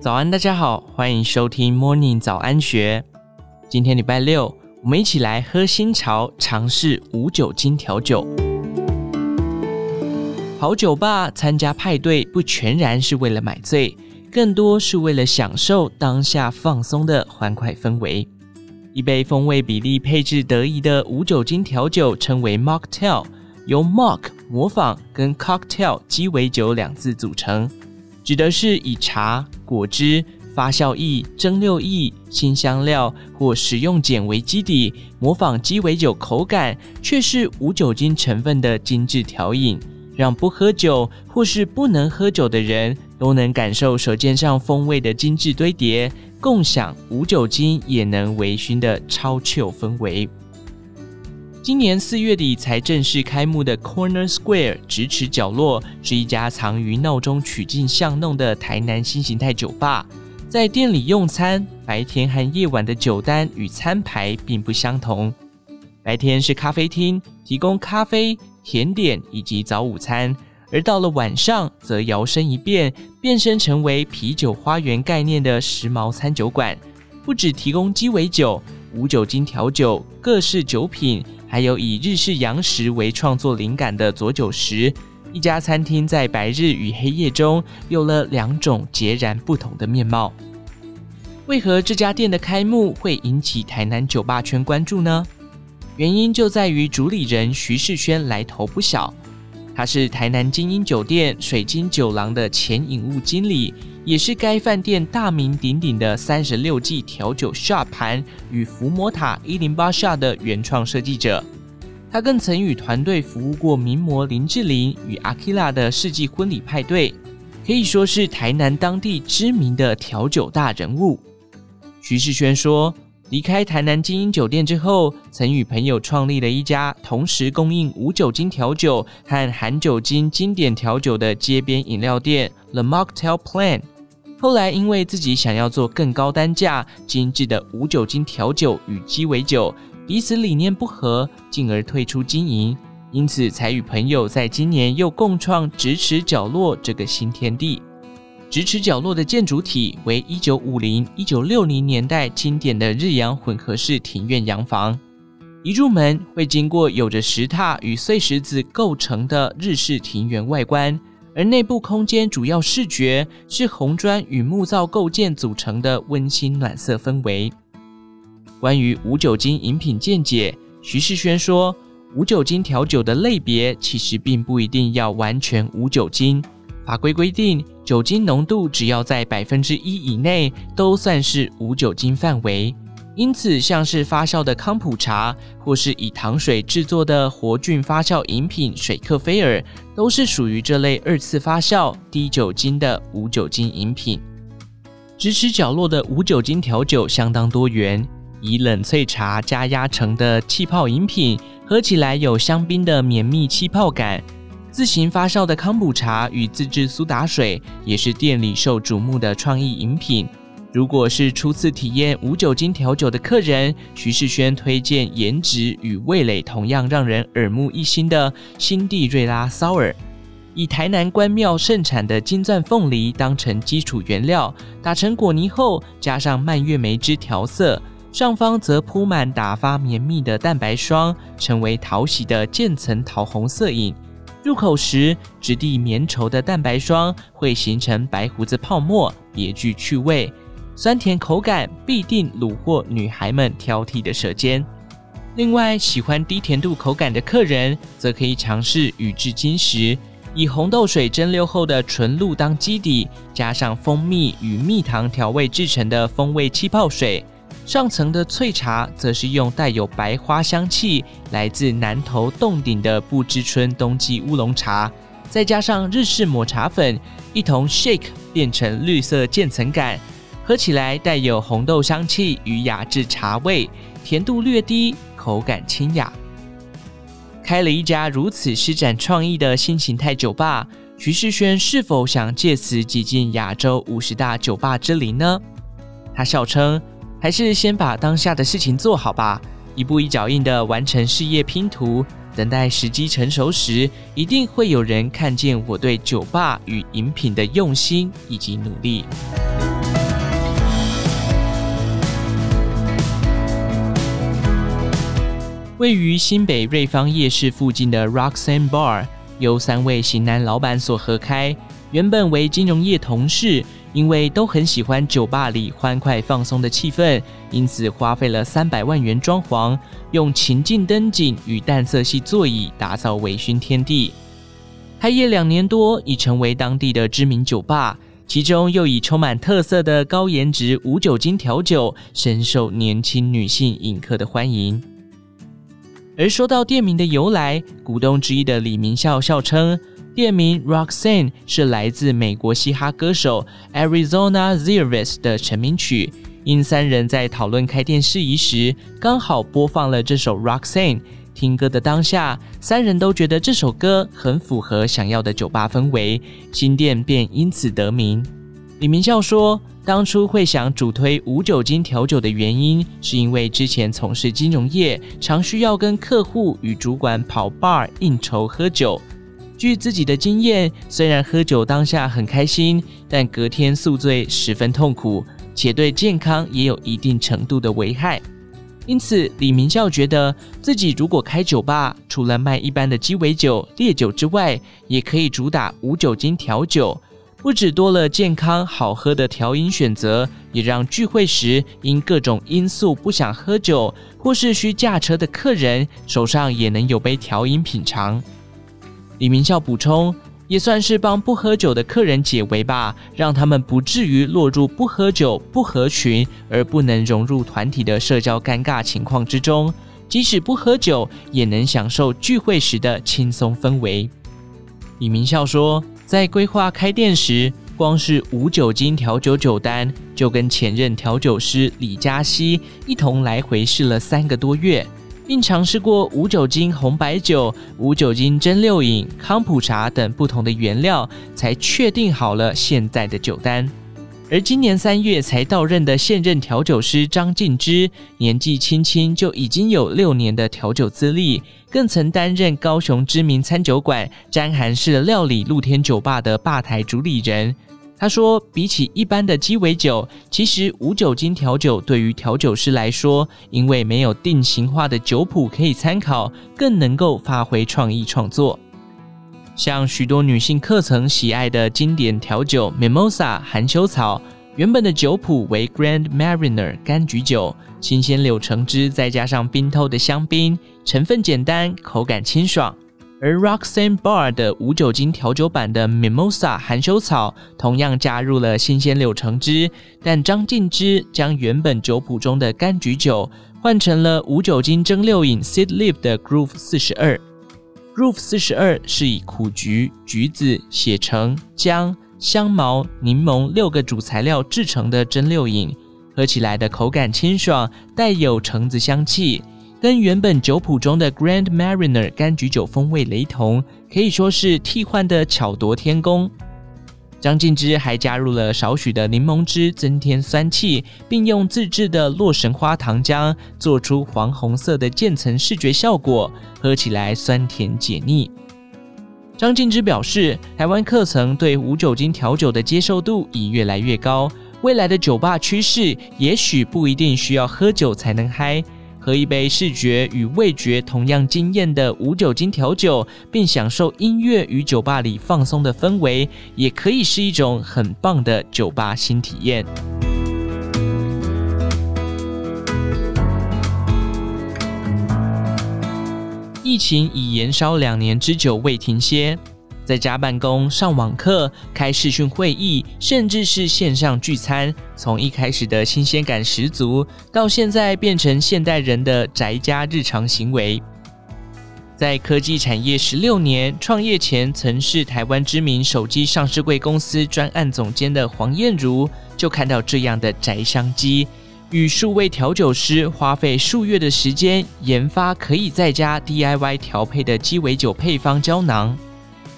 早安，大家好，欢迎收听 Morning 早安学。今天礼拜六，我们一起来喝新潮，尝试无酒精调酒。跑酒吧参加派对，不全然是为了买醉，更多是为了享受当下放松的欢快氛围。一杯风味比例配置得宜的无酒精调酒称为 Mocktail，由 Mock 模仿跟 Cocktail 鸡尾酒两字组成。指的是以茶、果汁、发酵液、蒸馏液、新香料或食用碱为基底，模仿鸡尾酒口感，却是无酒精成分的精致调饮，让不喝酒或是不能喝酒的人都能感受舌尖上风味的精致堆叠，共享无酒精也能微醺的超 chill 氛围。今年四月底才正式开幕的 Corner Square 咫尺角落，是一家藏于闹中取静巷弄的台南新形态酒吧。在店里用餐，白天和夜晚的酒单与餐牌并不相同。白天是咖啡厅，提供咖啡、甜点以及早午餐；而到了晚上，则摇身一变，变身成为啤酒花园概念的时髦餐酒馆。不只提供鸡尾酒、无酒精调酒、各式酒品。还有以日式洋食为创作灵感的佐久食，一家餐厅在白日与黑夜中有了两种截然不同的面貌。为何这家店的开幕会引起台南酒吧圈关注呢？原因就在于主理人徐世轩来头不小。他是台南精英酒店水晶酒廊的前饮务经理，也是该饭店大名鼎鼎的三十六计调酒 shot 盘与伏魔塔一零八 shot 的原创设计者。他更曾与团队服务过名模林志玲与阿基拉的世纪婚礼派对，可以说是台南当地知名的调酒大人物。徐世轩说。离开台南精英酒店之后，曾与朋友创立了一家同时供应无酒精调酒和含酒精经典调酒的街边饮料店 The Mocktail Plan。后来因为自己想要做更高单价、精致的无酒精调酒与鸡尾酒，彼此理念不合，进而退出经营，因此才与朋友在今年又共创咫尺角落这个新天地。咫尺角落的建筑体为一九五零、一九六零年代经典的日洋混合式庭院洋房。一入门会经过有着石榻与碎石子构成的日式庭园外观，而内部空间主要视觉是红砖与木造构件组成的温馨暖色氛围。关于无酒精饮品见解，徐世轩说，无酒精调酒的类别其实并不一定要完全无酒精。法规规定，酒精浓度只要在百分之一以内，都算是无酒精范围。因此，像是发酵的康普茶，或是以糖水制作的活菌发酵饮品水克菲尔，都是属于这类二次发酵、低酒精的无酒精饮品。咫尺角落的无酒精调酒相当多元，以冷萃茶加压成的气泡饮品，喝起来有香槟的绵密气泡感。自行发酵的康普茶与自制苏打水也是店里受瞩目的创意饮品。如果是初次体验无酒精调酒的客人，徐世轩推荐颜值与味蕾同样让人耳目一新的辛地瑞拉烧尔。以台南关庙盛产的金钻凤梨当成基础原料，打成果泥后，加上蔓越莓汁调色，上方则铺满打发绵密的蛋白霜，成为讨喜的渐层桃红色饮。入口时，质地绵稠的蛋白霜会形成白胡子泡沫，别具趣味。酸甜口感必定虏获女孩们挑剔的舌尖。另外，喜欢低甜度口感的客人，则可以尝试宇治金石，以红豆水蒸馏后的纯露当基底，加上蜂蜜与蜜糖调味制成的风味气泡水。上层的脆茶则是用带有白花香气、来自南投洞顶的不知春冬季乌龙茶，再加上日式抹茶粉，一同 shake 变成绿色渐层感，喝起来带有红豆香气与雅致茶味，甜度略低，口感清雅。开了一家如此施展创意的新形态酒吧，徐世轩是否想借此挤进亚洲五十大酒吧之林呢？他笑称。还是先把当下的事情做好吧，一步一脚印地完成事业拼图。等待时机成熟时，一定会有人看见我对酒吧与饮品的用心以及努力。位于新北瑞芳夜市附近的 Roxanne Bar，由三位型男老板所合开。原本为金融业同事，因为都很喜欢酒吧里欢快放松的气氛，因此花费了三百万元装潢，用情境灯景与淡色系座椅打造微醺天地。开业两年多，已成为当地的知名酒吧，其中又以充满特色的高颜值无酒精调酒，深受年轻女性饮客的欢迎。而说到店名的由来，股东之一的李明孝笑称，店名 Roxanne 是来自美国嘻哈歌手 Arizona Zervas 的成名曲。因三人在讨论开店事宜时，刚好播放了这首 Roxanne。听歌的当下，三人都觉得这首歌很符合想要的酒吧氛围，新店便因此得名。李明孝说，当初会想主推无酒精调酒的原因，是因为之前从事金融业，常需要跟客户与主管跑 bar 应酬喝酒。据自己的经验，虽然喝酒当下很开心，但隔天宿醉十分痛苦，且对健康也有一定程度的危害。因此，李明孝觉得自己如果开酒吧，除了卖一般的鸡尾酒、烈酒之外，也可以主打无酒精调酒。不止多了健康好喝的调饮选择，也让聚会时因各种因素不想喝酒或是需驾车的客人手上也能有杯调饮品尝。李明孝补充，也算是帮不喝酒的客人解围吧，让他们不至于落入不喝酒、不合群而不能融入团体的社交尴尬情况之中。即使不喝酒，也能享受聚会时的轻松氛围。李明孝说。在规划开店时，光是无酒精调酒酒单，就跟前任调酒师李嘉熙一同来回试了三个多月，并尝试过无酒精红白酒、无酒精蒸馏饮、康普茶等不同的原料，才确定好了现在的酒单。而今年三月才到任的现任调酒师张静之，年纪轻轻就已经有六年的调酒资历，更曾担任高雄知名餐酒馆詹韩式料理露天酒吧的吧台主理人。他说，比起一般的鸡尾酒，其实无酒精调酒对于调酒师来说，因为没有定型化的酒谱可以参考，更能够发挥创意创作。像许多女性客层喜爱的经典调酒 Mimosa 含羞草，原本的酒谱为 Grand Mariner 柑橘酒，新鲜柳橙汁再加上冰透的香槟，成分简单，口感清爽。而 Roxanne Bar 的无酒精调酒版的 Mimosa 含羞草，同样加入了新鲜柳橙汁，但张静之将原本酒谱中的柑橘酒换成了无酒精蒸馏饮 Seedlip 的 Groove 四十二。Roof 四十二是以苦菊、橘子、血橙、姜、香茅、柠檬六个主材料制成的蒸馏饮，喝起来的口感清爽，带有橙子香气，跟原本酒谱中的 Grand Mariner 柑橘酒风味雷同，可以说是替换的巧夺天工。张静之还加入了少许的柠檬汁，增添酸气，并用自制的洛神花糖浆做出黄红色的渐层视觉效果，喝起来酸甜解腻。张静之表示，台湾客层对无酒精调酒的接受度已越来越高，未来的酒吧趋势也许不一定需要喝酒才能嗨。喝一杯视觉与味觉同样惊艳的无酒精调酒，并享受音乐与酒吧里放松的氛围，也可以是一种很棒的酒吧新体验。疫情已延烧两年之久未停歇。在家办公、上网课、开视讯会议，甚至是线上聚餐，从一开始的新鲜感十足，到现在变成现代人的宅家日常行为。在科技产业十六年，创业前曾是台湾知名手机上市柜公司专案总监的黄燕如，就看到这样的宅商机，与数位调酒师花费数月的时间研发可以在家 DIY 调配的鸡尾酒配方胶囊。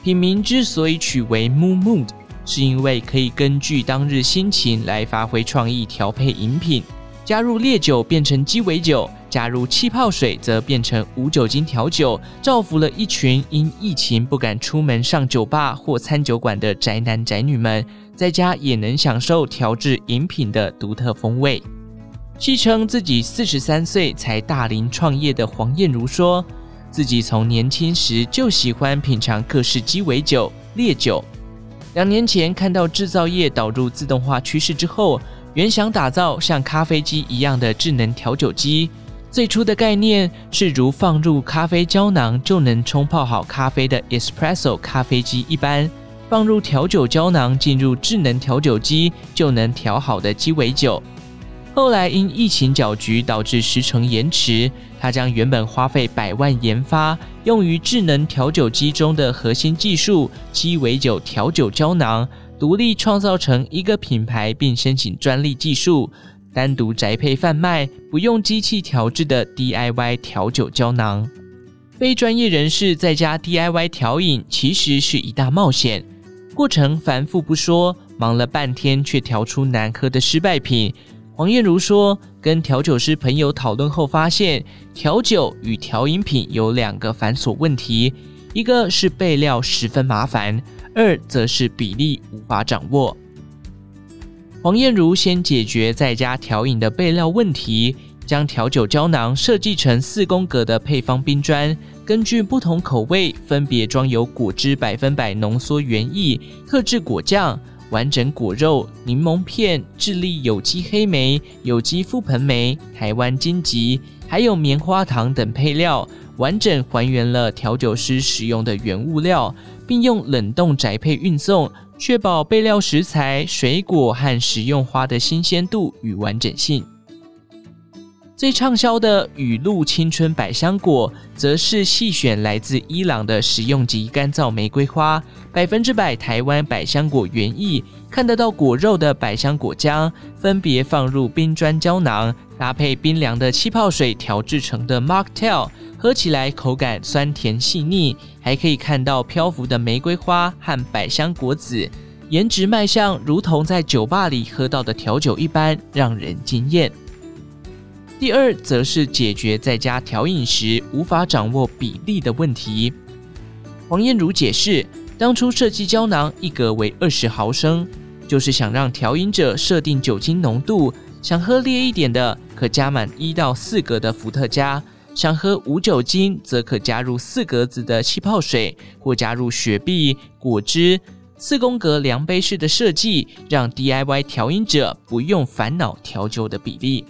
品名之所以取为 Mood Mood，是因为可以根据当日心情来发挥创意调配饮品，加入烈酒变成鸡尾酒，加入气泡水则变成无酒精调酒，造福了一群因疫情不敢出门上酒吧或餐酒馆的宅男宅女们，在家也能享受调制饮品的独特风味。戏称自己四十三岁才大龄创业的黄燕如说，自己从年轻时就喜欢品尝各式鸡尾酒、烈酒。两年前看到制造业导入自动化趋势之后，原想打造像咖啡机一样的智能调酒机。最初的概念是如放入咖啡胶囊就能冲泡好咖啡的 Espresso 咖啡机一般，放入调酒胶囊进入智能调酒机就能调好的鸡尾酒。后来因疫情搅局导致时程延迟，他将原本花费百万研发用于智能调酒机中的核心技术鸡尾酒调酒胶囊，独立创造成一个品牌，并申请专利技术。单独宅配贩卖，不用机器调制的 DIY 调酒胶囊。非专业人士在家 DIY 调饮，其实是一大冒险，过程繁复不说，忙了半天却调出难喝的失败品。黄燕如说，跟调酒师朋友讨论后发现，调酒与调饮品有两个繁琐问题，一个是备料十分麻烦，二则是比例无法掌握。黄燕如先解决在家调饮的备料问题，将调酒胶囊设计成四宫格的配方冰砖，根据不同口味分别装有果汁百分百浓缩原液、特制果酱、完整果肉、柠檬片、智利有机黑莓、有机覆盆莓、台湾金桔，还有棉花糖等配料，完整还原了调酒师使用的原物料，并用冷冻宅配运送。确保备料食材、水果和食用花的新鲜度与完整性。最畅销的雨露青春百香果，则是细选来自伊朗的食用级干燥玫瑰花，百分之百台湾百香果原意，看得到果肉的百香果浆，分别放入冰砖胶囊，搭配冰凉的气泡水调制成的 Mocktail。喝起来口感酸甜细腻，还可以看到漂浮的玫瑰花和百香果籽，颜值卖相如同在酒吧里喝到的调酒一般，让人惊艳。第二，则是解决在家调饮时无法掌握比例的问题。黄彦如解释，当初设计胶囊一格为二十毫升，就是想让调饮者设定酒精浓度，想喝烈一点的，可加满一到四格的伏特加。想喝无酒精，则可加入四格子的气泡水，或加入雪碧、果汁。四宫格量杯式的设计，让 DIY 调饮者不用烦恼调酒的比例。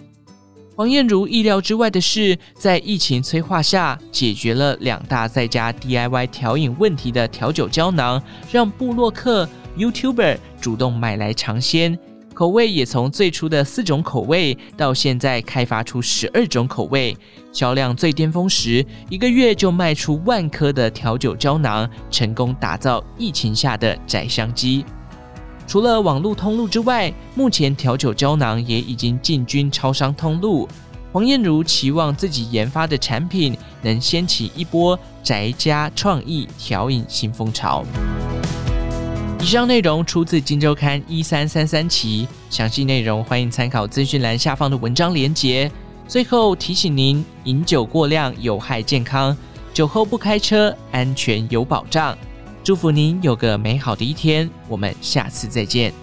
黄燕如意料之外的是，在疫情催化下，解决了两大在家 DIY 调饮问题的调酒胶囊，让部落客、YouTuber 主动买来尝鲜。口味也从最初的四种口味，到现在开发出十二种口味。销量最巅峰时，一个月就卖出万颗的调酒胶囊，成功打造疫情下的宅商机。除了网络通路之外，目前调酒胶囊也已经进军超商通路。黄燕如期望自己研发的产品能掀起一波宅家创意调饮新风潮。以上内容出自《金周刊》一三三三期，详细内容欢迎参考资讯栏下方的文章连结。最后提醒您：饮酒过量有害健康，酒后不开车，安全有保障。祝福您有个美好的一天，我们下次再见。